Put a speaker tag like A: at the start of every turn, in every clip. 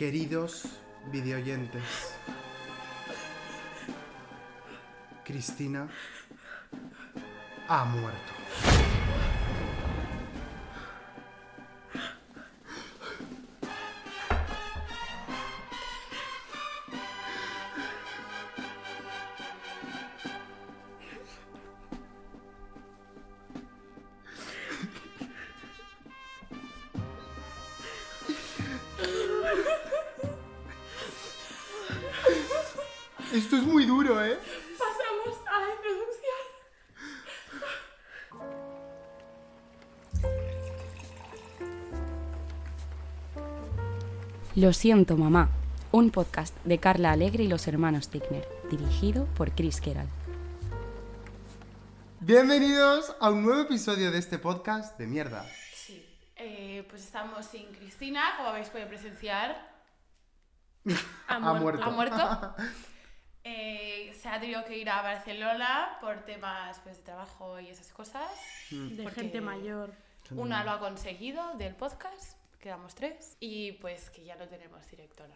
A: Queridos videoyentes, Cristina ha muerto.
B: Lo siento, mamá. Un podcast de Carla Alegre y los hermanos Tickner, dirigido por Chris Keral.
A: Bienvenidos a un nuevo episodio de este podcast de mierda.
C: Sí, eh, pues estamos sin Cristina, como habéis podido presenciar.
A: Ha
C: muer-
A: muerto.
C: Ha muerto. Eh, se ha tenido que ir a Barcelona por temas pues, de trabajo y esas cosas.
D: de
C: Porque
D: gente mayor.
C: Una lo ha conseguido del podcast, quedamos tres. Y pues que ya no tenemos directora.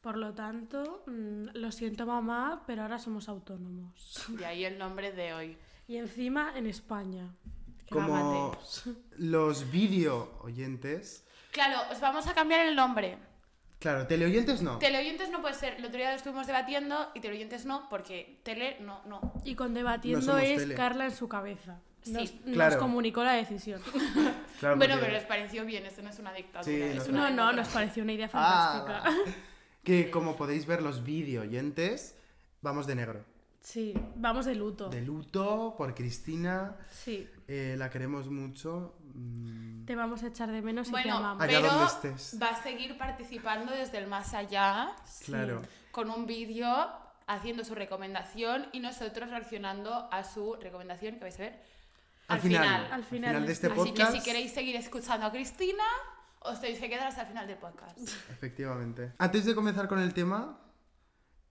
D: Por lo tanto, mm, lo siento mamá, pero ahora somos autónomos.
C: De ahí el nombre de hoy.
D: Y encima en España.
A: Como los video oyentes.
C: Claro, os vamos a cambiar el nombre.
A: Claro, teleoyentes no.
C: Teleoyentes no puede ser. El otro día lo estuvimos debatiendo y teleoyentes no, porque tele no, no.
D: Y con
A: No
D: debatiendo
A: somos
D: es
A: tele.
D: Carla en su cabeza. Nos,
C: Sí,
D: nos
A: claro.
D: comunicó la decisión.
A: Claro,
C: bueno,
A: porque-
C: pero les pareció bien, esto no es una dictadura.
A: Sí,
C: es
A: no,
C: una
D: No, nos pareció una idea
A: Ah,
D: fantástica.
A: Que como podéis ver los video oyentes, vamos de negro.
D: Sí, vamos de luto.
A: De luto por Cristina.
D: Sí,
A: eh, la queremos mucho. mm,
D: te vamos a echar de menos y te
C: Bueno,
D: amamos.
A: Allá
C: pero
A: donde estés.
C: va a seguir participando desde el más allá
A: Claro.
C: con un vídeo haciendo su recomendación y nosotros reaccionando a su recomendación que vais a ver
A: Al final,
D: Al
A: al
D: final
A: final de
D: de
A: este
C: Así
A: podcast.
C: que si queréis seguir escuchando a Cristina, os tenéis que quedar hasta el final del podcast.
A: Efectivamente. Antes de comenzar con el tema,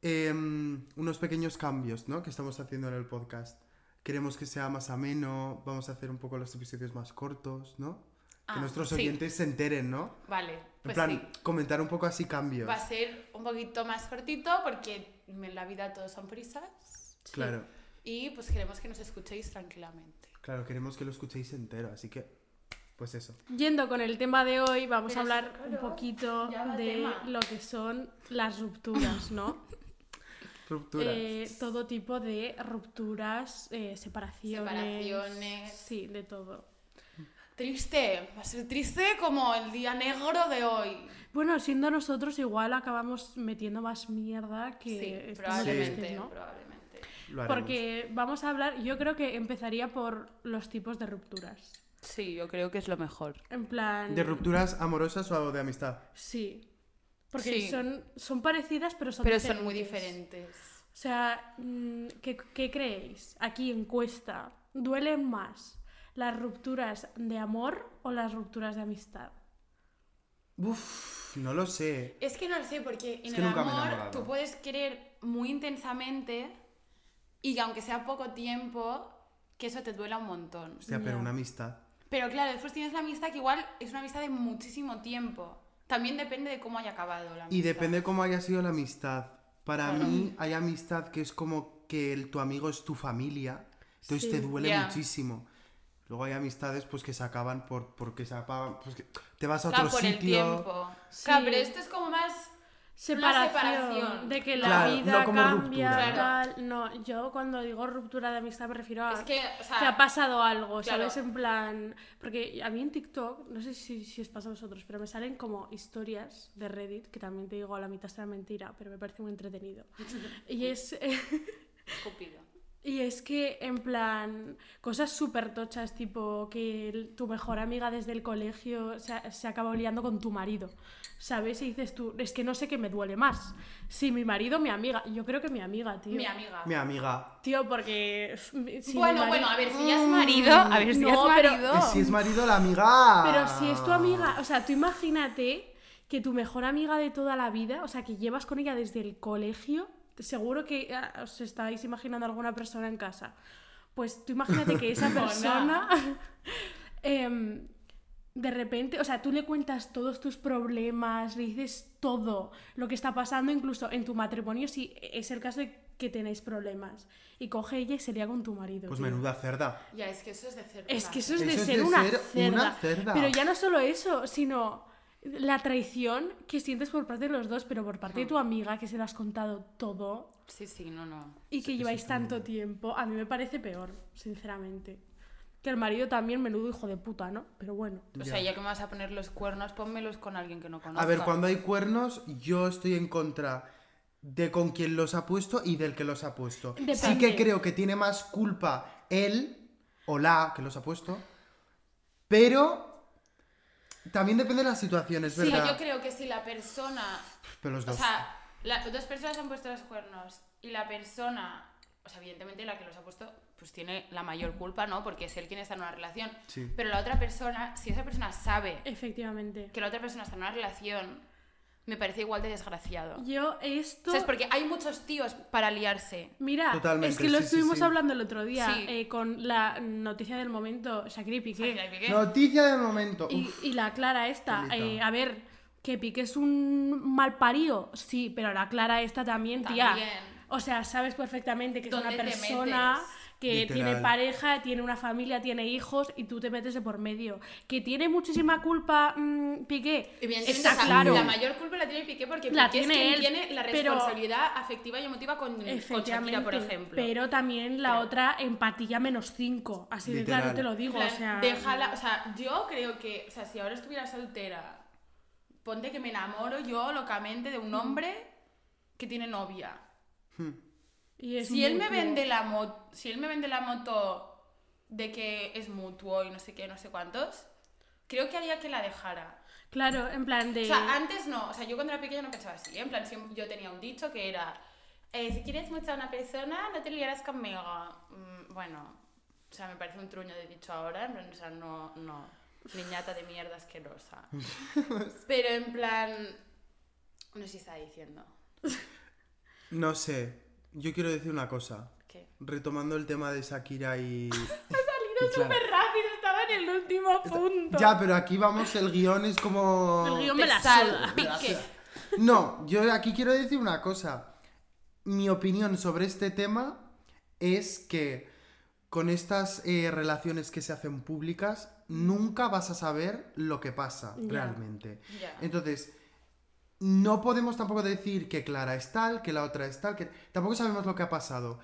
A: em, unos pequeños cambios ¿no? que estamos haciendo en el podcast. Queremos que sea más ameno, vamos a hacer un poco los episodios más cortos, ¿no? Que
C: Ah,
A: nuestros
C: sí.
A: oyentes se enteren, ¿no?
C: Vale,
A: En
C: pues
A: plan,
C: sí.
A: comentar un poco así cambios.
C: Va a ser un poquito más cortito porque en la vida todos son prisas
A: Claro,
C: y pues queremos que nos escuchéis tranquilamente.
A: Claro, queremos que lo escuchéis entero, así que, pues eso.
D: Yendo con el tema de hoy, vamos
C: Pero
D: a hablar un poquito de
C: tema.
D: lo que son las rupturas, ¿no?
A: Rupturas.
D: Eh, todo tipo de rupturas, eh, separaciones.
C: Separaciones.
D: Sí, de todo.
C: Triste, va a ser triste como el día negro de hoy.
D: Bueno, siendo nosotros igual acabamos metiendo más mierda que
C: Sí, probablemente,
D: ¿no?
C: probablemente.
A: Lo haremos.
D: Porque vamos a hablar, yo creo que empezaría por los tipos de rupturas.
C: Sí, yo creo que es lo mejor.
D: En plan...
A: ¿De rupturas amorosas o de amistad?
D: Sí. Porque
C: Sí.
D: son, son parecidas, pero son
C: Pero
D: diferentes.
C: son muy diferentes.
D: O sea, mm, ¿qué, qué creéis? Aquí encuesta. ¿Duelen más las rupturas de amor o las rupturas de amistad?
A: Uf, no lo sé.
C: Es que no lo sé, porque en
A: Es que
C: el amor tú puedes querer muy intensamente y que aunque sea poco tiempo, que eso te duela un montón.
A: Hostia, pero una amistad.
C: Pero claro, después tienes la amistad que igual es una amistad de muchísimo tiempo. También depende de cómo haya acabado la amistad.
A: Y depende cómo haya sido la amistad. Para mí hay amistad que es como que el- tu amigo es tu familia, entonces
D: Sí.
A: te duele
C: Ya.
A: muchísimo. Luego hay amistades pues que se acaban por porque se apagan, pues que te vas a
C: Claro,
A: otro
C: por el
A: sitio.
C: tiempo.
D: Sí.
C: Claro, pero esto es como más...
D: Separación,
C: separación.
D: de que la
A: Claro,
D: vida
A: no como
D: cambia,
A: ruptura.
D: tal. No, yo cuando digo ruptura de amistad me refiero a
C: Es que, o sea,
D: te ha pasado algo,
C: claro.
D: ¿sabes? En plan. Porque a mí en TikTok, no sé si, si os pasa a vosotros, pero me salen como historias de Reddit, que también te digo, la mitad será mentira, pero me parece muy entretenido. y es.
C: Escupido.
D: Y es que, en plan, cosas súper tochas, tipo que el- tu mejor amiga desde el colegio se, se acaba liando con tu marido, ¿sabes? Y dices tú, es que no sé qué me duele más, si mi marido o mi amiga. Yo creo que mi amiga, tío.
C: Mi amiga.
A: Mi amiga.
D: Tío, porque... si
C: bueno, bueno, a ver, si ya es marido, a ver si
D: No,
C: ya es marido.
A: Si es marido la amiga.
D: Pero si es tu amiga, o sea, tú imagínate que tu mejor amiga de toda la vida, o sea, que llevas con ella desde el colegio, seguro que ah, os estáis imaginando alguna persona en casa. Pues tú imagínate que esa persona em, de repente, o sea, tú le cuentas todos tus problemas, le dices todo lo que está pasando, incluso en tu matrimonio, si es el caso de que tenéis problemas. Y coge ella y se lía con tu marido.
A: Pues
D: tío.
A: menuda cerda.
C: Ya, es que eso es de cerdo.
D: Es que eso es de
A: Eso es
D: ser
A: de
D: una,
A: ser
D: cerda.
A: una cerda.
D: Pero ya no solo eso, sino la traición que sientes por parte de los dos, pero por parte de tu amiga que se lo has contado todo
C: Sí, sí, no, no.
D: y que lleváis tanto tiempo, a mí me parece peor, sinceramente. Que el marido también menudo hijo de puta, ¿no? Pero bueno.
C: O
A: Ya.
C: sea, ya que me vas a poner los cuernos, pónmelos con alguien que no conozca.
A: A ver, cuando hay cuernos, yo estoy en contra de con quien los ha puesto y del que los ha puesto. Sí que creo que tiene más culpa él o la que los ha puesto, pero también depende de las situaciones,
C: Sí,
A: ¿verdad?
C: yo creo que si la persona
A: Pero los
C: O
A: dos.
C: sea, las dos personas han puesto los cuernos y la persona, o sea, evidentemente la que los ha puesto, pues tiene la mayor culpa, ¿no? Porque es él quien está en una relación.
A: Sí.
C: Pero la otra persona, si esa persona sabe
D: Efectivamente.
C: que la otra persona está en una relación, me parece igual de desgraciado.
D: Yo esto...
C: ¿Sabes? Porque hay muchos tíos para liarse.
D: Mira,
A: Totalmente,
D: es que lo
A: sí,
D: estuvimos
A: sí.
D: hablando el otro día
C: Sí.
D: eh, con la noticia del momento, Shakira y Piqué.
C: Shakira y Piqué.
A: Noticia del momento.
D: Y, la Clara esta, eh, a ver, que Piqué es un mal parido, sí, pero la Clara esta también, tía.
C: También.
D: O sea, sabes perfectamente que es una
C: ¿Dónde te
D: persona
C: metes?
D: Que
A: Literal.
D: tiene pareja, tiene una familia, tiene hijos y tú te metes de por medio. Que tiene muchísima culpa mm, Piqué. Está claro.
C: La mayor culpa la tiene Piqué porque
D: La
C: Piqué
D: tiene
C: es quien
D: él,
C: tiene la
D: pero-
C: responsabilidad afectiva y emotiva con, con Shakira, por ejemplo.
D: pero también la
C: Pero-
D: otra empatía menos 5, así de claro te lo digo, o sea,
C: déjala, o sea, yo creo que, o sea, si ahora estuviera soltera, ponte que me enamoro yo locamente de un hombre que tiene novia.
D: Y es
C: Si él me vende la moto, si él me vende la moto de que es mutuo y no sé qué, no sé cuántos, creo que haría que la dejara.
D: Claro, en plan de
C: O sea, antes no, o sea, yo cuando era pequeña no pensaba así, ¿eh? en plan, siempre- yo tenía un dicho que era, eh, si quieres mucho a una persona, no te liarás conmigo. Mm, bueno, o sea, me parece un truño de dicho ahora, en plan, o sea, no, no, niñata de mierda asquerosa. Pero en plan, no sé si está diciendo.
A: No sé, yo quiero decir una cosa.
C: ¿Qué?
A: Retomando el tema de Shakira y...
D: salido
A: y Clara.
D: súper rápido, estaba en el último punto.
A: Ya, pero aquí vamos, el guion es como...
D: El guion me la
C: pique.
A: No, yo aquí quiero decir una cosa. Mi opinión sobre este tema es que con estas eh, relaciones que se hacen públicas, nunca vas a saber lo que pasa realmente.
C: Ya.
A: Entonces, no podemos tampoco decir que Clara es tal, que la otra es tal, que tampoco sabemos lo que ha pasado.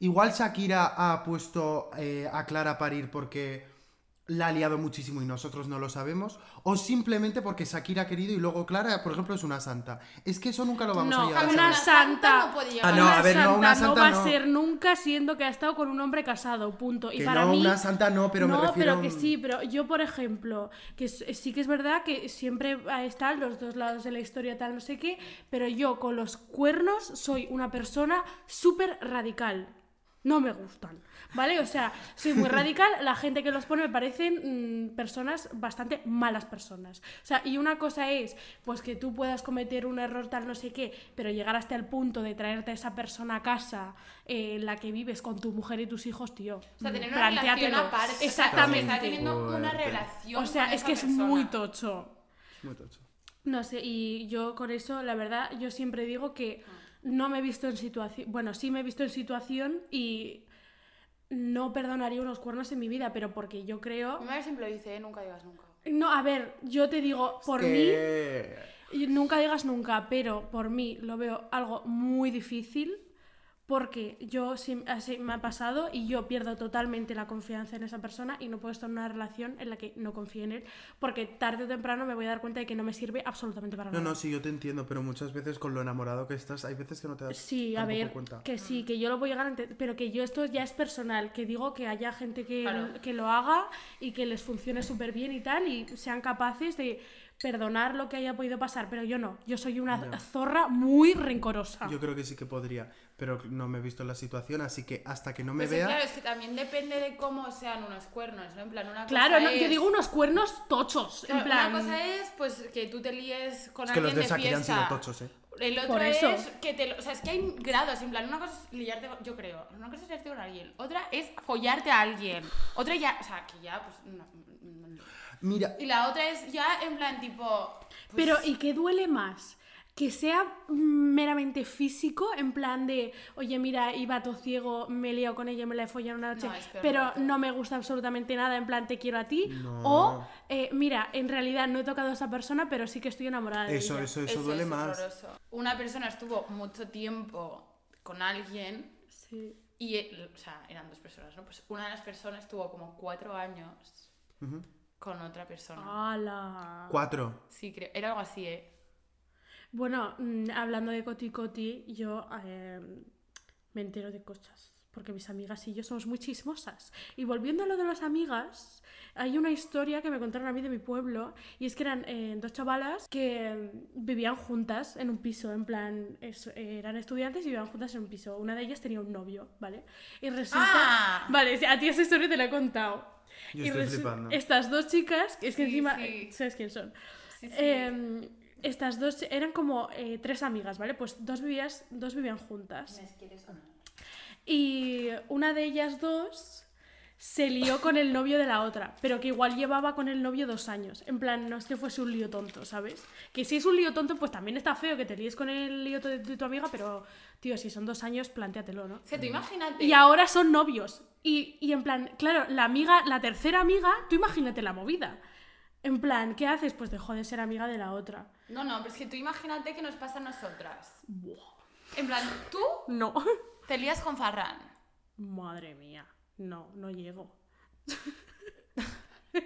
A: Igual Shakira ha puesto eh, a Clara a parir porque la ha liado muchísimo y nosotros no lo sabemos, o simplemente porque Shakira ha querido y luego Clara, por ejemplo, es una santa. Es que eso nunca lo vamos a
D: No,
A: llegar a
D: una
A: saber.
D: santa.
C: no puede
A: Ah,
C: llegar.
A: no,
D: una
A: a ver, no,
D: santa
A: una santa
D: va
A: no.
D: a ser nunca siendo que ha estado con un hombre casado, punto. Y
A: Que
D: para
A: no,
D: mí,
A: una santa no, pero me
D: no,
A: refiero
D: pero que sí, pero yo, por ejemplo, que sí que es verdad que siempre están los dos lados de la historia, tal, no sé qué, pero yo con los cuernos soy una persona súper radical. No me gustan, ¿vale? O sea, soy muy radical, la gente que los pone me parecen mm, personas bastante malas personas. O sea, y una cosa es, pues que tú puedas cometer un error tal, no sé qué, pero llegar hasta el punto de traerte a esa persona a casa eh, en la que vives con tu mujer y tus hijos, tío.
C: O sea, tener una relación aparte. o sea,
D: Exactamente.
C: Está teniendo una relación
D: O sea,
C: con
D: es
C: esa
D: que es muy tocho.
A: Es muy tocho.
D: No sé, y yo con eso, la verdad, yo siempre digo que no me he visto en situación, bueno, sí me he visto en situación y no perdonaría unos cuernos en mi vida, pero porque yo creo...
C: Mi madre siempre lo dice, ¿eh? nunca digas nunca.
D: No, a ver, yo te digo, por mí,
A: Que-
D: y nunca digas nunca, pero por mí lo veo algo muy difícil porque yo sí, así me ha pasado y yo pierdo totalmente la confianza en esa persona y no puedo estar en una relación en la que no confíe en él porque tarde o temprano me voy a dar cuenta de que no me sirve absolutamente para
A: No,
D: nada.
A: no, sí, yo te entiendo, pero muchas veces con lo enamorado que estás, hay veces que no te das
D: Sí, a ver,
A: cuenta.
D: que sí, que yo lo voy a llegar a ente- pero que yo esto ya es personal, que digo que haya gente que,
C: Claro.
D: que lo haga y que les funcione súper bien y tal y sean capaces de perdonar lo que haya podido pasar, pero yo no, yo soy una zorra muy rencorosa.
A: Yo creo que sí que podría, pero no me he visto en la situación, así que hasta que no me
C: Pues es,
A: vea...
C: claro, es que también depende de cómo sean unos cuernos, ¿no? En plan, una
D: Claro,
C: cosa
D: no, yo digo unos cuernos tochos,
C: Claro,
D: en plan...
C: Una cosa es, pues, que tú te líes con
A: Es que
C: alguien
A: los de
C: de
A: Shakira han
C: fiesta.
A: sido tochos, ¿eh?
C: El otro
D: Por eso.
C: es que te lo- O sea, es que hay grados. En plan, una cosa es liarte. Yo creo. Una cosa es liarte con alguien. Otra es follarte a alguien. Otra ya. O sea, que ya, pues. no, no, no.
A: Mira,
C: Y la otra es ya en plan, tipo. pues,
D: Pero, ¿y qué duele más? Que sea meramente físico, en plan de, oye, mira, iba todo ciego, me he liado con ella, me la he follado una noche,
C: No,
D: pero no me gusta absolutamente nada, en plan, te quiero a ti.
A: No.
D: O, eh, mira, en realidad no he tocado a esa persona, pero sí que estoy enamorada de
A: eso,
D: ella.
A: eso, eso,
C: eso
A: duele
C: es
A: más.
C: horroroso. Una persona estuvo mucho tiempo con alguien
D: Sí.
C: y, o sea, eran dos personas, ¿no? Pues una de las personas estuvo como cuatro años. Con otra persona.
D: ¡Hala!
A: Cuatro.
C: Sí, creo. Era algo así, ¿eh?
D: Bueno, mm, hablando de Coti Coti, yo eh, me entero de cosas. Porque mis amigas y yo somos muy chismosas. Y volviendo a lo de las amigas, hay una historia que me contaron a mí de mi pueblo. Y es que eran eh, dos chavalas que mm, vivían juntas en un piso. En plan, es- eran estudiantes y vivían juntas en un piso. Una de ellas tenía un novio, ¿vale? Y resulta.
C: ¡Ah!
D: Vale, a ti esa historia te la he contado.
A: Yo
D: Y
A: estoy flipando.
D: Estas dos chicas, que es que
C: Sí,
D: encima.
C: sí.
D: eh, ¿Sabes quién son?
C: Sí, sí.
D: Eh, estas dos eran como eh, tres amigas, ¿vale? Pues dos, vivías, dos vivían juntas.
C: ¿Me quieres o no?
D: Y una de ellas dos se lió con el novio de la otra, pero que igual llevaba con el novio dos años. En plan, no es que fuese un lío tonto, ¿sabes? Que si es un lío tonto, pues también está feo que te líes con el lío de, tu amiga, pero, tío, si son dos años, plantéatelo, ¿no?
C: Sea, tú imagínate.
D: Y ahora son novios. Y, y en plan, claro, la amiga, la tercera amiga, tú imagínate la movida. En plan, ¿qué haces? Pues dejó de ser amiga de la otra.
C: No, no, pero es que tú imagínate que nos pasa a nosotras.
D: Buah.
C: En plan, tú
D: No.
C: te lías con Farran.
D: Madre mía. No, no llego.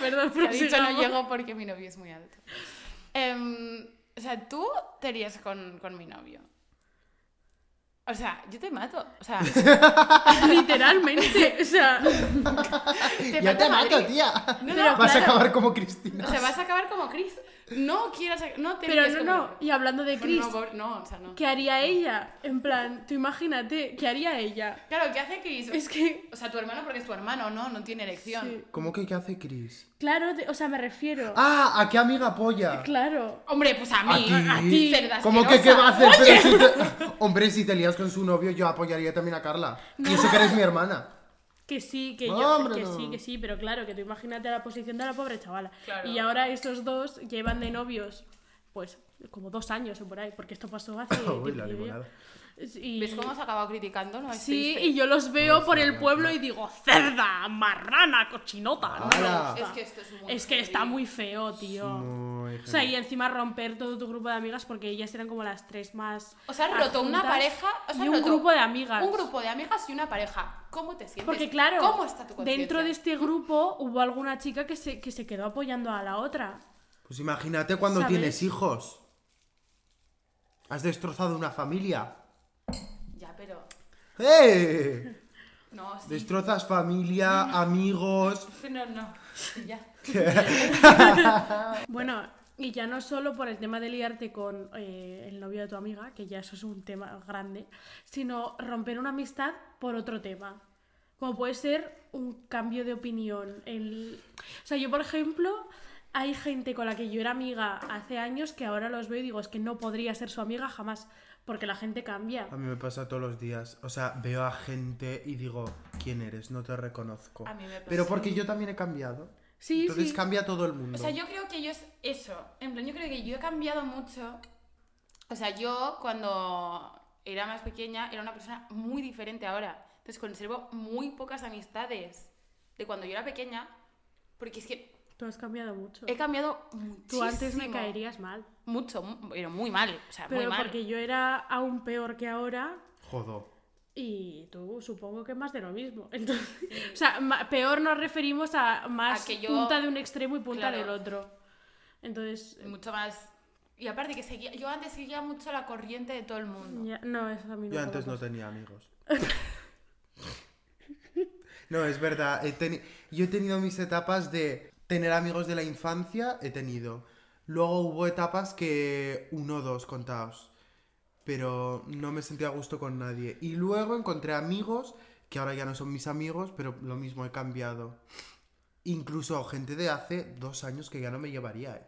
D: Perdón,
C: Te ha dicho no llego porque mi novio es muy alto. Em, o sea, tú te lías con, con mi novio. O sea, yo te mato. O sea,
D: Literalmente. O sea,
C: te
A: ya te mato,
C: Madrid.
A: tía.
C: No,
D: Pero
C: no,
A: Vas a acabar como Cristina.
C: O sea, vas a acabar como Chris. No quieras. No te
D: pero no, no. Y hablando de Chris,
C: No, por- no, o sea, no.
D: ¿qué haría ella? En plan, tú imagínate, ¿qué haría ella?
C: Claro, ¿qué hace Chris?
D: Es que,
C: O sea, tu hermano porque es tu hermano, ¿no? No tiene elección.
D: Sí.
A: ¿Cómo que qué hace Chris?
D: claro, te- o sea, me refiero.
A: Ah, ¿a qué amiga apoya?
D: Claro.
C: Hombre, pues a mí.
A: ¿A ti?
C: ti. cerda
A: ¿Cómo que qué va a hacer? Pero si te- Hombre, si te lías con su novio, yo apoyaría también a Carla. Y eso que eres mi hermana.
D: Que sí, que yo, que sí, que sí, pero claro, que tú imagínate la posición de la pobre chavala.
C: Claro.
D: Y ahora estos dos llevan de novios, pues, como dos años o por ahí, porque esto pasó hace
A: Uy, la limonada.
D: Y...
C: ¿Ves cómo se ha acabado criticando? No, es
D: Sí,
C: triste.
D: y yo los veo por el pueblo y digo, cerda, marrana, cochinota.
C: Es que esto es muy
D: Es que está muy feo, tío.
A: Muy
D: O sea, y encima romper todo tu grupo de amigas porque ellas eran como las tres más.
C: O sea, has roto una pareja. O sea,
D: y un
C: roto
D: grupo de amigas.
C: Un grupo de amigas y una pareja. ¿Cómo te sientes?
D: Porque claro,
C: ¿Cómo está tu conciencia?
D: dentro de este grupo hubo alguna chica que se, que se quedó apoyando a la otra.
A: Pues imagínate cuando
D: ¿Sabes?
A: tienes hijos. Has destrozado una familia. ¡Eh!
C: No, sí.
A: Destrozas familia, amigos.
C: No, no. Ya.
D: Bueno, y ya no solo por el tema de liarte con eh, el novio de tu amiga, que ya eso es un tema grande, sino romper una amistad por otro tema. Como puede ser un cambio de opinión. El... O sea, yo, por ejemplo, hay gente con la que yo era amiga hace años que ahora los veo y digo, es que no podría ser su amiga jamás, porque la gente cambia.
A: A mí me pasa todos los días. O sea, veo a gente y digo, ¿quién eres? No te reconozco.
C: A mí me pasa.
A: Pero porque yo también he cambiado.
D: Sí,
A: Entonces
D: sí.
A: cambia todo el mundo.
C: O sea, yo creo que yo es eso. En plan, yo creo que yo he cambiado mucho. O sea, yo cuando era más pequeña era una persona muy diferente ahora. Entonces conservo muy pocas amistades de cuando yo era pequeña. Porque es que
D: Tú has cambiado mucho.
C: he cambiado muchísimo.
D: Tú antes me caerías mal.
C: Mucho, mu- pero muy mal. O sea, muy
D: Pero
C: mal.
D: porque yo era aún peor que ahora
A: Jodo.
D: y tú supongo que más de lo mismo. Entonces, o sea, peor nos referimos a más
C: A que yo-
D: punta de un extremo y punta
C: Claro.
D: del otro. Entonces,
C: Mucho más. Y aparte que seguía, yo antes seguía mucho la corriente de todo el mundo.
D: ya- no, eso a mí no
A: Yo antes no tenía amigos. No, es verdad. he teni- Yo he tenido mis etapas de tener amigos de la infancia, he tenido. Luego hubo etapas que uno o dos contados. Pero no me sentía a gusto con nadie. Y luego encontré amigos que ahora ya no son mis amigos, pero lo mismo he cambiado. Incluso gente de hace dos años que ya no me llevaría, ¿eh?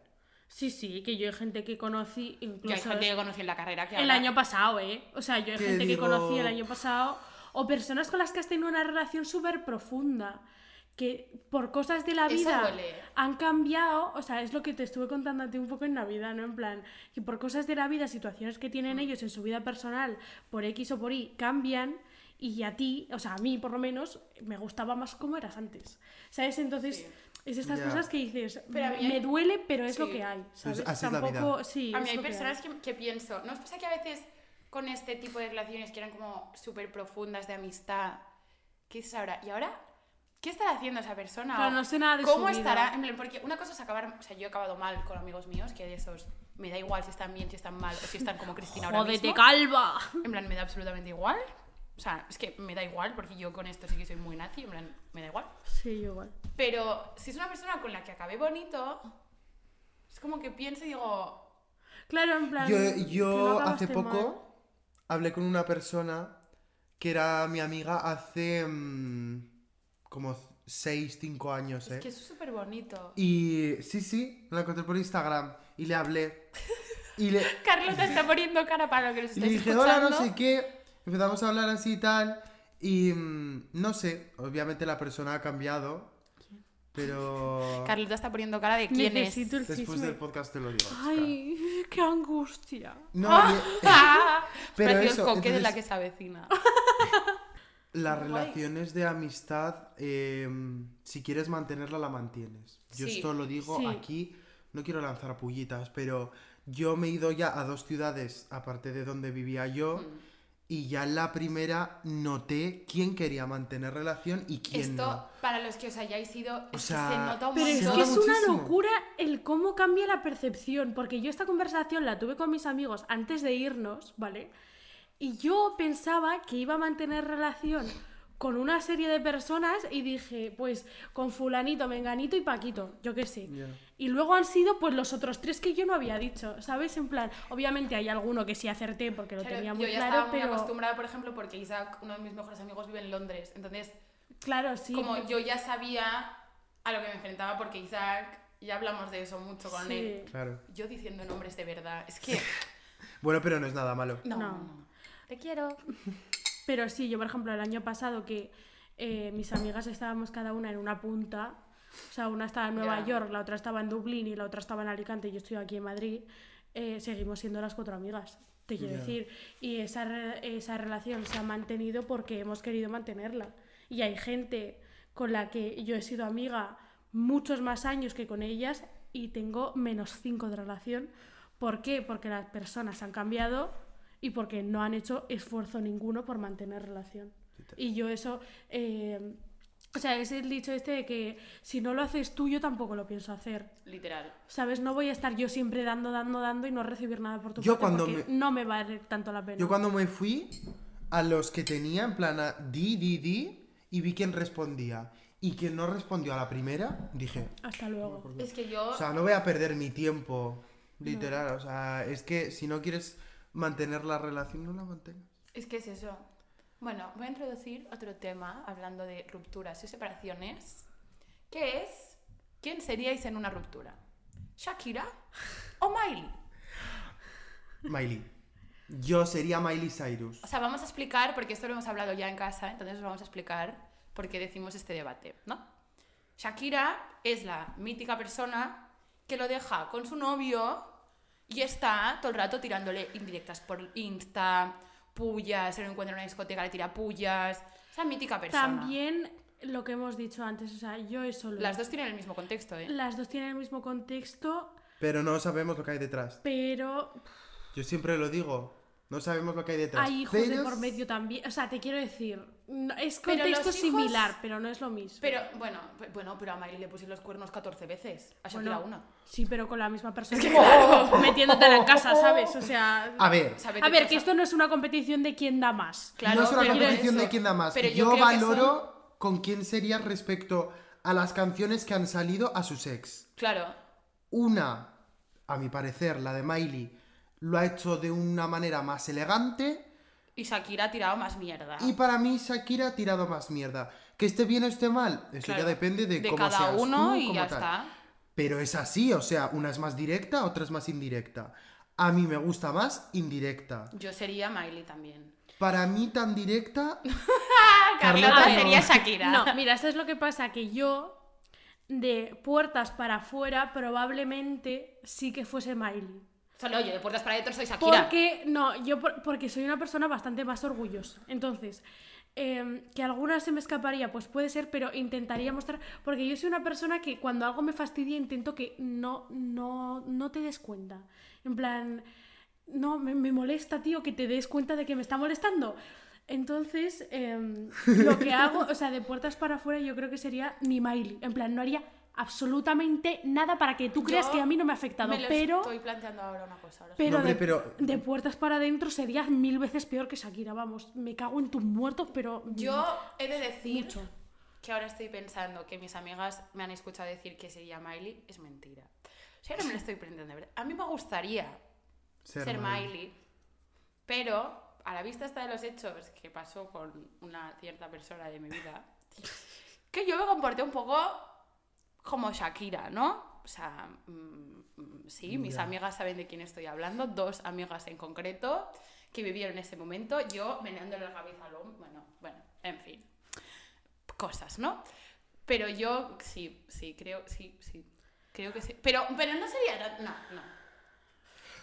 D: Sí, sí, que yo hay gente que conocí
C: Yo hay
D: incluso
C: gente que conocí en la carrera que
D: el
C: ahora-
D: año pasado, ¿eh? O sea, yo hay
A: Que
D: gente
A: digo-
D: que conocí el año pasado o personas con las que has tenido una relación súper profunda que por cosas de la vida han cambiado, o sea, es lo que te estuve contando a ti un poco en Navidad, ¿no? En plan, que por cosas de la vida, situaciones que
C: Mm.
D: tienen ellos en su vida personal, por X o por Y, cambian y a ti, o sea, a mí por lo menos, me gustaba más como eras antes, ¿sabes? Entonces,
C: Sí.
D: es estas
A: Ya.
D: cosas que dices,
C: Pero a mí hay-
D: me duele, pero es lo
C: Sí.
D: que hay, ¿sabes?
A: así es la vida.
D: Tampoco, sí,
C: A mí hay
D: lo que
C: personas que, que pienso, ¿no os pasa que a veces con este tipo de relaciones que eran como súper profundas de amistad, ¿qué es ahora? ¿Y ahora? ¿Qué estará haciendo esa persona?
D: Claro, no sé nada de
C: ¿Cómo
D: su vida.
C: estará? En plan, porque una cosa es acabar, o sea, yo he acabado mal con amigos míos, que de esos me da igual si están bien, si están mal, o si están como Cristina ahora
D: Jódete,
C: mismo.
D: calva.
C: En plan, me da absolutamente igual. O sea, es que me da igual, porque yo con esto sí que soy muy nazi, en plan, me da igual.
D: Sí, yo igual.
C: Pero si es una persona con la que acabé bonito, es como que pienso y digo,
D: Claro, en plan.
A: Yo, yo
D: no
A: hace poco
D: mal.
A: hablé con una persona que era mi amiga hace mm, como 6, 5 años, ¿eh?
C: es que es súper bonito.
A: Y sí, sí, la encontré por Instagram y le hablé. Y le,
C: Carlota está poniendo cara para lo que nos
A: y le
C: estáis
A: dije, hola,
C: escuchando.
A: no sé qué. Empezamos a hablar así y tal. Y mm, no sé, obviamente la persona ha cambiado. Pero
C: Carlota está poniendo cara de quién
D: Necesito el
A: después del podcast te lo digo. chica.
D: Ay, qué angustia.
A: No,
C: ¡Ah!
A: Pero eso,
C: el coque de la
A: entonces-
C: que se avecina.
A: Las
C: Guay.
A: relaciones de amistad, eh, si quieres mantenerla, la mantienes. Yo
C: Sí,
A: esto lo digo
D: sí.
A: aquí, no quiero lanzar pullitas, pero yo me he ido ya a dos ciudades, aparte de donde vivía yo,
C: Mm.
A: y ya en la primera noté quién quería mantener relación y quién
C: Esto,
A: no.
C: para los que os hayáis ido, es que
A: sea,
C: se nota un
D: Pero es que es una locura el cómo cambia la percepción. Porque yo esta conversación la tuve con mis amigos antes de irnos, ¿vale? Y yo pensaba que iba a mantener relación con una serie de personas y dije, pues con fulanito, menganito y paquito, yo qué sé.
A: Ya.
D: Y luego han sido pues los otros tres que yo no había dicho, ¿sabes? En plan, obviamente hay alguno que sí acerté porque lo
C: Claro,
D: tenía
C: yo
D: muy
C: ya
D: claro,
C: estaba muy
D: pero
C: acostumbrada, por ejemplo, porque Isaac, uno de mis mejores amigos, vive en Londres. Entonces,
D: claro, sí.
C: como yo ya sabía a lo que me enfrentaba, porque Isaac, ya hablamos de eso mucho con
D: Sí.
C: él.
A: Claro.
C: Yo diciendo nombres de verdad. Es que.
A: Bueno, pero no es nada malo.
C: No,
D: No.
C: Te quiero.
D: Pero sí, yo por ejemplo el año pasado que eh, mis amigas estábamos cada una en una punta, o sea, una estaba en Nueva. York, la otra estaba en Dublín y la otra estaba en Alicante y yo estoy aquí en Madrid, eh, seguimos siendo las cuatro amigas, te quiero decir. Y esa, re- esa relación se ha mantenido porque hemos querido mantenerla. Y hay gente con la que yo he sido amiga muchos más años que con ellas y tengo menos cinco de relación. ¿Por qué? Porque las personas han cambiado y porque no han hecho esfuerzo ninguno por mantener relación. Y yo eso, eh, o sea, es el dicho este de que si no lo haces tú, yo tampoco lo pienso hacer.
C: Literal.
D: ¿Sabes? No voy a estar yo siempre dando, dando, dando y no recibir nada por tu
A: Yo
D: parte
A: cuando
D: porque
A: me-
D: no me vale tanto la pena.
A: Yo cuando me fui, a los que tenía en plan a di, di, di, y vi quién respondía. Y quien no respondió a la primera, dije,
D: Hasta luego.
C: Es que yo.
A: o sea, no voy a perder mi tiempo, literal. O sea, es que si no quieres mantener la relación, no la mantengas.
C: Es que es eso. Bueno, voy a introducir otro tema hablando de rupturas y separaciones, que es ¿quién seríais en una ruptura? ¿Shakira o Miley?
A: Miley. Yo sería Miley Cyrus.
C: O sea, vamos a explicar, porque esto lo hemos hablado ya en casa, entonces os vamos a explicar por qué decimos este debate, ¿no? Shakira es la mítica persona que lo deja con su novio y está todo el rato tirándole indirectas por Insta, pullas, se lo encuentra en una discoteca, le tira pullas. Esa mítica persona.
D: También lo que hemos dicho antes, o sea, yo eso lo...
C: Las dos tienen el mismo contexto, ¿eh?
D: Las dos tienen el mismo contexto,
A: Pero no sabemos lo que hay detrás.
D: pero
A: Yo siempre lo digo. No sabemos lo que hay detrás.
D: hay hijos de por medio también. O sea, te quiero decir, no- es
C: Pero
D: contexto
C: hijos-
D: similar, pero no es lo mismo.
C: Pero, bueno, bueno, pero a Miley le pusieron los cuernos 14 veces. A Shakira
D: Bueno,
C: una.
D: Sí, pero con la misma persona. metiéndote en la casa, ¿sabes? O sea.
A: A ver,
D: A ver, que esto no es una competición de quién da más.
C: Claro,
A: no es una competición de quién da más.
C: pero yo
A: valoro
C: son-
A: con quién sería respecto a las canciones que han salido a sus ex.
C: Claro.
A: Una, a mi parecer, la de Miley, lo ha hecho de una manera más elegante.
C: Y Shakira ha tirado más mierda.
A: Y para mí, Shakira ha tirado más mierda. Que esté bien o esté mal, eso
C: Claro,
A: ya depende de,
C: de
A: cómo
C: cada
A: seas
C: uno
A: tú,
C: y ya
A: tal.
C: está.
A: Pero es así, o sea, una es más directa, otra es más indirecta. A mí me gusta más indirecta.
C: Yo sería Miley también.
A: Para mí tan directa,
C: Carlota sería Shakira.
D: No, mira, esto es lo que pasa, que yo, de puertas para afuera, probablemente sí que fuese Miley.
C: Solo yo, de puertas para adentro soy Shakira.
D: Porque, no, yo por- porque soy una persona bastante más orgullosa. Entonces, eh, que alguna se me escaparía, pues puede ser, pero intentaría mostrar. Porque yo soy una persona que cuando algo me fastidia intento que no, no, no te des cuenta. En plan, no, me, me molesta, tío, que te des cuenta de que me está molestando. Entonces, em, lo que hago, o sea, de puertas para afuera, yo creo que sería mi Miley. En plan, no haría absolutamente nada para que tú creas
C: Yo
D: que a mí no me ha afectado.
C: Me lo
D: pero.
C: estoy planteando ahora una cosa. ahora
D: Pero,
A: No, hombre,
D: de,
A: pero-
D: de puertas para adentro sería mil veces peor que Shakira, vamos. Me cago en tus muertos, pero.
C: Yo he de decir
D: Mucho.
C: que ahora estoy pensando que mis amigas me han escuchado decir que sería Miley. Es mentira. O sea, ahora me lo estoy verdad. A mí me gustaría
A: ser,
C: ser,
A: Miley.
C: Miley, pero a la vista está de los hechos que pasó con una cierta persona de mi vida, que yo me comporté un poco como Shakira, ¿no? O sea, mm, mm, sí, mis amigas saben de quién estoy hablando, dos amigas en concreto que vivieron ese momento, yo meneándole la cabeza al hombre, bueno, bueno, en fin, cosas, ¿no? Pero yo sí, sí, creo, sí, sí, creo que sí. Pero, pero no sería, no, no.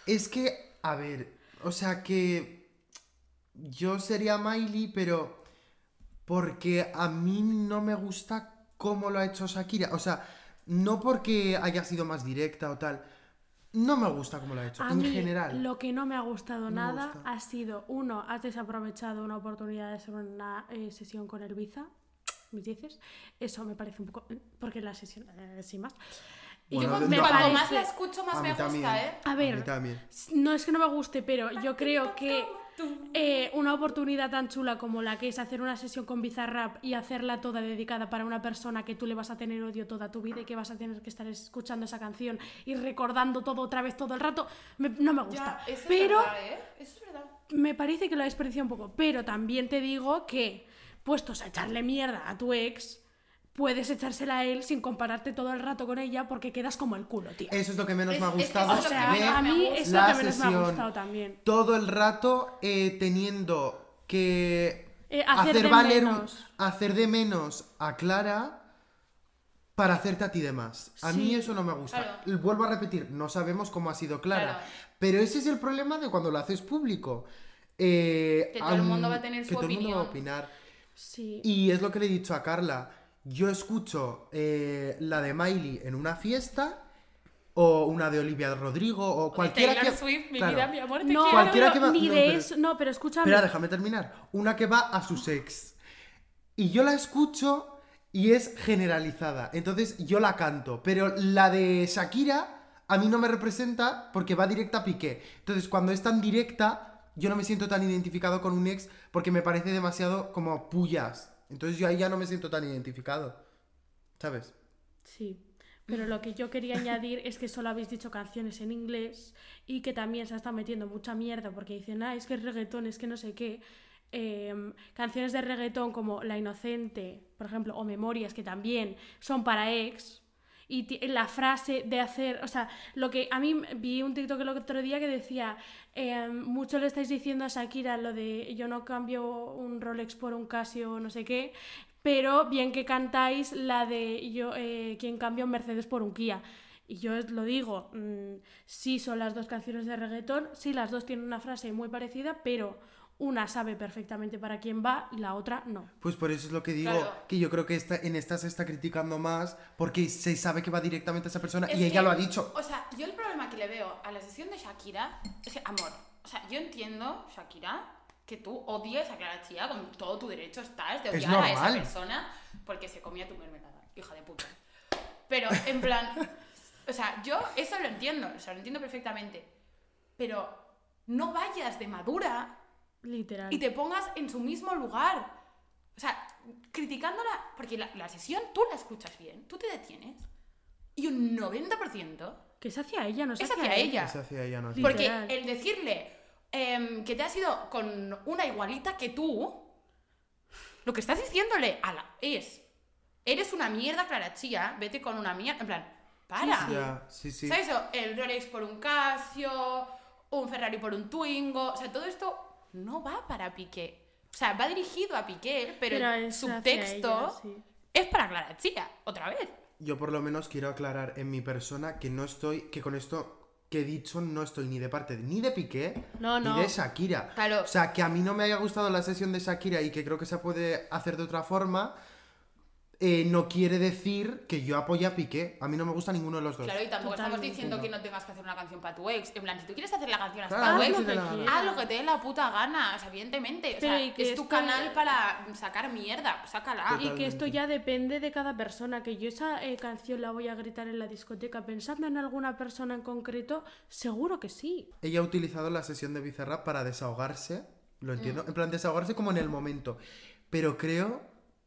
A: Es que, a ver, o sea que yo sería Miley, pero porque a mí no me gusta cómo lo ha hecho Shakira. O sea, no porque haya sido más directa o tal. No me gusta cómo lo ha hecho,
D: A
A: en
D: mí,
A: general.
D: lo que no me ha gustado
A: No
D: nada
A: gusta.
D: ha sido, uno, has desaprovechado una oportunidad de hacer una eh, sesión con Elviza, mis dices. Eso me parece un poco. Porque la sesión, eh, sin más. Y
A: Bueno,
D: yo
A: de-
D: me
C: Cuanto
D: parece-
C: más la escucho, más
A: A
C: me gusta,
A: también.
C: ¿eh?
D: A ver,
A: también.
D: No es que no me guste, pero yo creo que eh, una oportunidad tan chula como la que es hacer una sesión con Bizarrap y hacerla toda dedicada para una persona que tú le vas a tener odio toda tu vida y que vas a tener que estar escuchando esa canción y recordando todo otra vez todo el rato, me- no me gusta.
C: Ya, eso
D: pero
C: es verdad, ¿eh? Eso es verdad.
D: me parece que lo ha desperdiciado un poco. Pero también te digo que, puestos a echarle mierda a tu ex, puedes echársela a él sin compararte todo el rato con ella porque quedas como el culo, tío.
A: Eso es lo que menos
C: Es-
A: me ha gustado
C: es
D: sea, a mí es lo que menos me ha gustado también.
A: todo el rato eh, teniendo que
D: Eh, hacer de menos.
A: hacer de menos a Clara para hacerte a ti de más. A mí eso no me gusta.
C: Claro.
A: Vuelvo a repetir, no sabemos cómo ha sido Clara.
C: Claro.
A: Pero ese es el problema de cuando lo haces público. Eh,
C: Que todo el mundo va a tener
A: que
C: su
A: todo el mundo va a
C: opinión.
A: opinar.
D: Sí.
A: Y es lo que le he dicho a Carla. Yo escucho eh, la de Miley en una fiesta o una de Olivia Rodrigo o cualquiera
C: Taylor
A: que...
C: Swift, mi
A: Claro.
C: vida, mi amor, te
D: No.
A: Cualquiera
D: pero
A: que va-
D: ni
A: no,
D: de
A: pero-
D: eso. No, pero escúchame.
A: Espera, déjame terminar. Una que va a sus ex. Y yo la escucho y es generalizada. Entonces yo la canto. Pero la de Shakira a mí no me representa porque va directa a Piqué. Entonces cuando es tan directa, yo no me siento tan identificado con un ex porque me parece demasiado como pullas. Entonces yo ahí ya no me siento tan identificado. ¿Sabes?
D: Sí. Pero lo que yo quería añadir es que solo habéis dicho canciones en inglés y que también se estado metiendo mucha mierda porque dicen, ah, es que es reggaetón, es que no sé qué. Em, canciones de reggaetón como La Inocente, por ejemplo, o Memorias, que también son para ex. Y la frase de hacer, o sea, lo que a mí vi un TikTok el otro día que decía, em, mucho le estáis diciendo a Shakira lo de yo no cambio un Rolex por un Casio, no sé qué, pero bien que cantáis la de yo eh, quien cambia un Mercedes por un Kia. Y yo os lo digo, mm, sí son las dos canciones de reggaetón, sí las dos tienen una frase muy parecida, pero una sabe perfectamente para quién va y la otra no.
A: Pues por eso es lo que digo,
C: Claro.
A: que yo creo que esta, en esta se está criticando más porque se sabe que va directamente a esa persona
C: Es
A: y ella
C: que,
A: lo ha dicho.
C: O sea, yo el problema que le veo a la sesión de Shakira es que, amor, o sea, yo entiendo, Shakira, que tú odies a Clara Chía con todo tu derecho estás de
A: Es
C: odiar a esa persona porque se comía tu mermelada, hija de puta. Pero, en plan, o sea, yo eso lo entiendo, o sea, lo entiendo perfectamente. Pero no vayas de madura
D: Literal.
C: y te pongas en su mismo lugar. O sea, criticándola, porque la, la sesión tú la escuchas bien, tú te detienes y un 90%
D: Que es hacia ella, no es,
C: es
D: hacia,
C: ella.
A: Es hacia ella, no
C: Porque
D: Literal.
C: el decirle em, que te has ido con una igualita que tú, lo que estás diciéndole a la es, eres una mierda, Clara Chía, vete con una mierda, en plan, Para.
A: Sí, sí.
C: ¿Sabes eso? El Rolex por un Casio, un Ferrari por un Twingo. O sea, todo esto no va para Piqué. O sea, va dirigido a Piqué, pero,
D: Pero
C: el subtexto
D: ella, sí.
C: es para Clara Chía, otra vez.
A: Yo por lo menos quiero aclarar en mi persona que no estoy, que con esto que he dicho no estoy ni de parte ni de Piqué
D: No, no.
A: ni de Shakira.
C: Claro.
A: O sea, que a mí no me haya gustado la sesión de Shakira y que creo que se puede hacer de otra forma, eh, no quiere decir que yo apoye a Piqué. A mí no me gusta ninguno de los dos.
C: Claro, y tampoco estamos diciendo que no tengas que hacer una canción para tu ex. En plan, si tú quieres hacer la canción hasta
A: Claro,
C: tu ex,
A: lo que te dé la
D: quieras.
A: gana.
C: haz lo que te dé la puta gana. O sea, evidentemente. O sea, es tu canal para sacar mierda. pues Sácala.
D: Y que esto ya depende de cada persona, que yo esa eh, canción la voy a gritar en la discoteca pensando en alguna persona en concreto, seguro que sí.
A: Ella ha utilizado la sesión de Bizarrap para desahogarse, lo entiendo,
C: Mm.
A: en plan desahogarse como en el momento, pero creo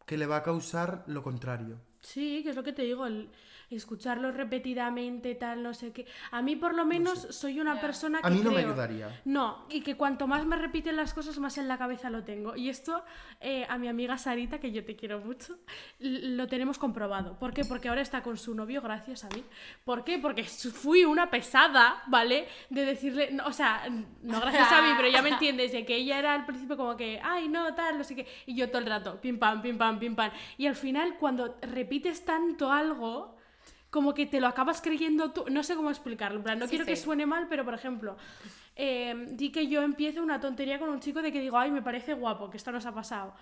A: que le va a causar lo contrario.
D: Sí, que es lo que te digo, el escucharlo repetidamente, tal, no sé qué. A mí por lo menos soy una persona que
A: A mí no me ayudaría.
D: No, y que cuanto más me repiten las cosas, más en la cabeza lo tengo. Y esto eh, a mi amiga Sarita, que yo te quiero mucho, lo tenemos comprobado. ¿Por qué? Porque ahora está con su novio gracias a mí. ¿Por qué? Porque fui una pesada, ¿vale? De decirle, no, o sea, no gracias a mí, pero ya me entiendes, de que ella era al principio como que, ay, no, tal, no sé qué. Y yo todo el rato, pim pam, pim pam, pim pam. Y al final, cuando repites tanto algo como que te lo acabas creyendo tú. No sé cómo explicarlo. En plan, no
C: Sí,
D: quiero que suene mal, pero por ejemplo, eh, di que yo empiezo una tontería con un chico de que digo, ay, me parece guapo, que esto nos ha pasado.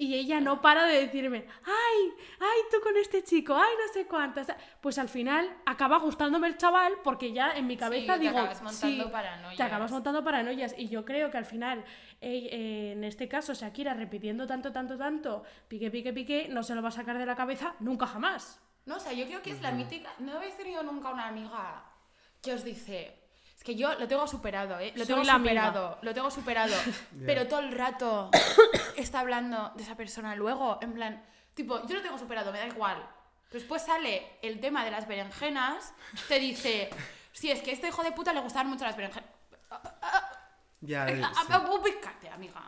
D: Y ella no para de decirme, ay, ay, tú con este chico, ay, no sé cuántas. Pues al final acaba gustándome el chaval porque ya en mi cabeza digo,
C: acabas montando
D: sí,
C: paranoias.
D: te acabas montando paranoias. Y yo creo que al final, eh, eh, en este caso, Shakira repitiendo tanto, tanto, tanto, pique, pique, pique, no se lo va a sacar de la cabeza nunca jamás.
C: No, o sea, yo creo que es la mítica. ¿No habéis tenido nunca una amiga que os dice.? Es que yo lo tengo superado, ¿eh? Lo
D: Soy
C: tengo
D: la amiga.
C: superado, lo tengo superado. Pero todo el rato está hablando de esa persona luego, en plan. Tipo, yo lo tengo superado, me da igual. Después sale el tema de las berenjenas, te dice. Si es que a este hijo de puta le gustaban mucho las berenjenas.
A: Ya, eh, sí.
C: Ubícate, amiga.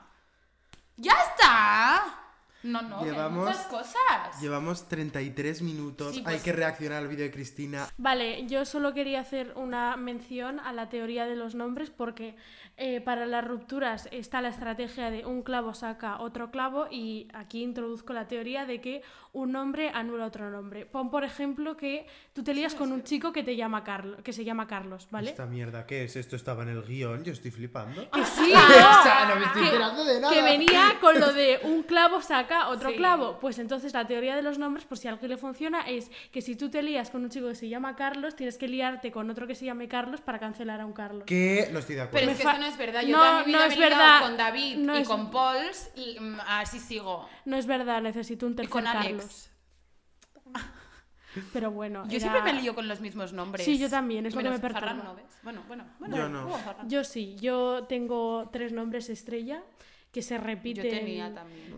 C: ¡Ya está! No, no,
A: Llevamos-
C: muchas cosas.
A: Llevamos 33 minutos,
C: Sí,
A: hay
C: pues-
A: que reaccionar al vídeo de Cristina.
D: Vale, yo solo quería hacer una mención a la teoría de los nombres porque eh, para las rupturas está la estrategia de un clavo saca otro clavo y aquí introduzco la teoría de que un nombre anula otro nombre. Pon por ejemplo que tú te lías con un chico que te llama Carlos, que se llama Carlos, ¿vale?
A: Esta mierda, ¿qué es? Esto estaba en el guion, yo estoy flipando.
D: Que sí,
A: O sea, no me estoy
D: que-
A: enterando de nada.
D: que venía con lo de un clavo saca otro
C: Sí.
D: clavo. Pues entonces la teoría de los nombres, por si a alguien le funciona, es que si tú te lías con un chico que se llama Carlos, tienes que liarte con otro que se llame Carlos para cancelar a un Carlos.
A: Que no estoy de acuerdo.
C: Pero es que eso no es verdad. Yo
D: No,
C: vida
D: no
C: me
D: es
C: he liado
D: verdad.
C: con David
D: No
C: y
D: es-
C: con Pauls y mm, así sigo.
D: No es verdad, necesito un
C: Y
D: tercer
C: con
D: Carlos.
C: Alex.
D: Pero bueno,
C: Yo
D: era-
C: siempre me lío con los mismos nombres.
D: Sí, yo también, es lo que
C: Menos
D: me perturba.
C: Ferran, ¿no ves? Bueno, bueno, bueno.
A: Yo no.
D: Yo sí, yo tengo tres nombres estrella que se repiten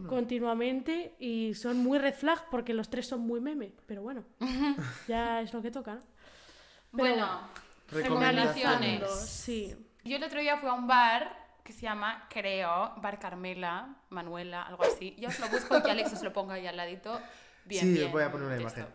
D: continuamente y son muy red flag porque los tres son muy meme. Pero bueno, ya es lo que toca, ¿no? Pero
C: Bueno,
A: Recomendaciones.
D: Sí.
C: Yo el otro día fui a un bar que se llama, creo, Bar Carmela, Manuela, algo así. Ya os lo busco y que Alex os lo ponga ahí al ladito. Bien,
A: Sí,
C: bien,
A: voy a poner una
C: texto.
A: imagen.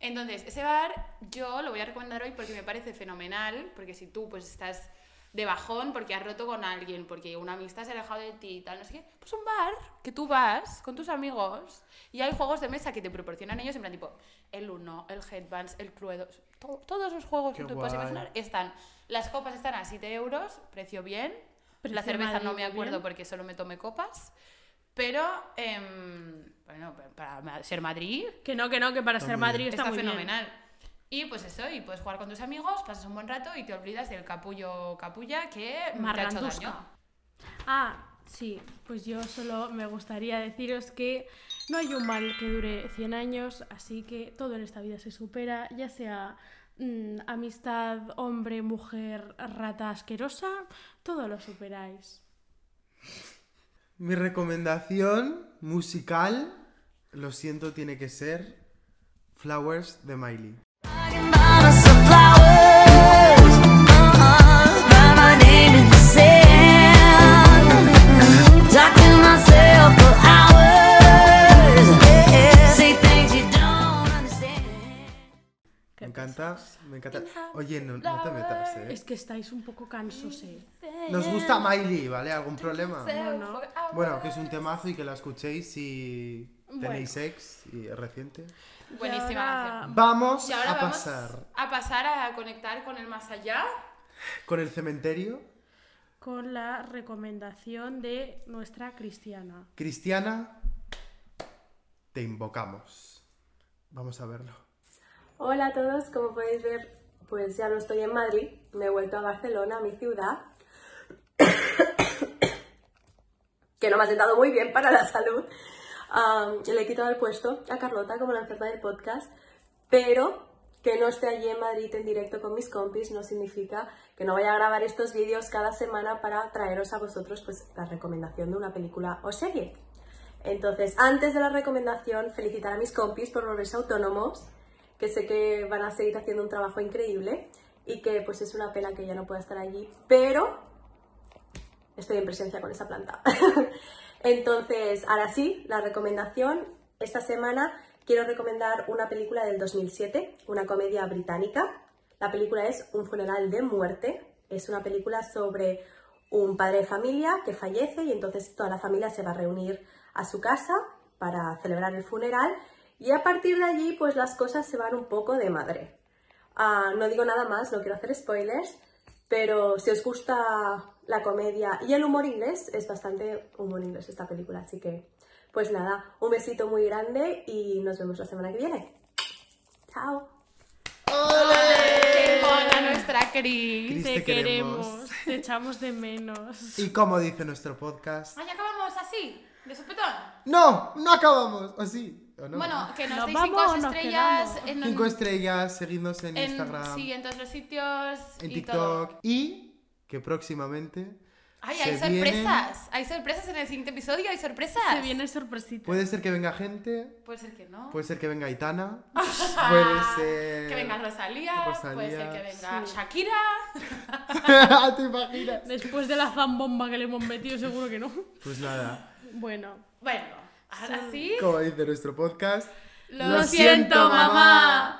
C: Entonces, ese bar yo lo voy a recomendar hoy porque me parece fenomenal, porque si tú pues estás de bajón porque has roto con alguien, porque una amistad se ha alejado de ti y tal, no sé qué, pues un bar que tú vas con tus amigos y hay juegos de mesa que te proporcionan ellos en plan tipo el Uno, el Headbands, el Cluedo, to- todos los juegos
A: Qué
C: que tú puedes
A: guay.
C: imaginar están. Las copas están a 7 euros, precio bien.
D: Precio
C: la cerveza
D: Madrid,
C: no me acuerdo
D: bien.
C: porque solo me tomé copas. Pero, em, bueno, para ser Madrid,
D: Que no, que no, que para ser Madrid está,
C: está,
D: muy bien.
C: Y pues eso, y puedes jugar con tus amigos, pasas un buen rato y te olvidas del capullo capulla que te ha hecho daño.
D: Ah, sí, pues yo solo me gustaría deciros que no hay un mal que dure 100 años, así que todo en esta vida se supera, ya sea mm, amistad, hombre, mujer, rata asquerosa, todo lo superáis.
A: Mi recomendación musical, lo siento, tiene que ser Flowers de Miley. Encanta, me encanta. Oye, no, no te metas, ¿eh?
D: Es que estáis un poco cansos, eh.
A: Nos gusta Miley, ¿vale? ¿Algún problema?
D: No, no.
A: Bueno, que es un temazo y que la escuchéis si
D: Bueno.
A: tenéis ex y es reciente.
C: Buenísima
D: ahora-
C: canción.
A: Vamos
C: Y ahora
A: a
C: vamos
A: pasar
C: a pasar a conectar con el más allá.
A: con el cementerio.
D: Con la recomendación de nuestra cristiana.
A: Cristiana, te invocamos. Vamos a verlo.
E: Hola a todos, como podéis ver, pues ya no estoy en Madrid, me he vuelto a Barcelona, mi ciudad, que no me ha sentado muy bien para la salud. Le he quitado el puesto a Carlota como la enferma del podcast, pero que no esté allí en Madrid en directo con mis compis no significa que no vaya a grabar estos vídeos cada semana para traeros a vosotros pues la recomendación de una película o serie. Entonces, antes de la recomendación, felicitar a mis compis por volverse autónomos, que sé que van a seguir haciendo un trabajo increíble y que pues es una pena que ya no pueda estar allí, pero estoy en presencia con esa planta. Entonces, ahora sí, la recomendación. Esta semana quiero recomendar una película del 2007, una comedia británica. La película es Un funeral de muerte. Es una película sobre un padre de familia que fallece y entonces toda la familia se va a reunir a su casa para celebrar el funeral y a partir de allí pues las cosas se van un poco de madre. Ah, no digo nada más, no quiero hacer spoilers, pero si os gusta la comedia y el humor inglés, es bastante humor inglés esta película, así que pues nada, un besito muy grande y nos vemos la semana que viene. Chao.
C: ¡Qué mona nuestra Cris!
A: Cris,
D: Te,
A: te queremos.
D: queremos, te echamos de menos.
A: Y como dice nuestro podcast,
C: Ay, acabamos así, de sopetón.
A: ¡No! ¡No acabamos! ¿O sí? ¿O no?
C: Bueno, que nos
D: ¿Nos
C: deis cinco estrellas en,
A: Cinco estrellas, seguidnos en,
C: en-
A: Instagram,
C: sí, en todos los sitios
A: en
C: y todo.
A: TikTok y que próximamente
C: Ay,
A: se
C: hay
A: vienen-
C: sorpresas. Hay sorpresas en el siguiente episodio, hay sorpresas.
D: Se viene sorpresita.
A: Puede ser que venga gente,
C: Puede ser que no.
A: puede ser que venga Aitana, puede ser...
C: Que venga Rosalía,
A: Rosalía.
C: puede ser que venga
D: Sí.
C: Shakira.
A: ¿Te imaginas?
D: Después de la zambomba que le hemos metido, seguro que no.
A: Pues nada,
D: Bueno,
C: Bueno, ahora sí.
A: como dice nuestro podcast...
C: Lo siento, mamá.